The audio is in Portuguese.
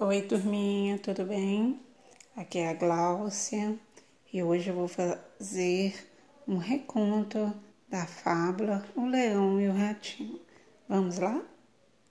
Oi, turminha, tudo bem? Aqui é a Gláucia e hoje eu vou fazer um reconto da fábula O Leão e o Ratinho. Vamos lá?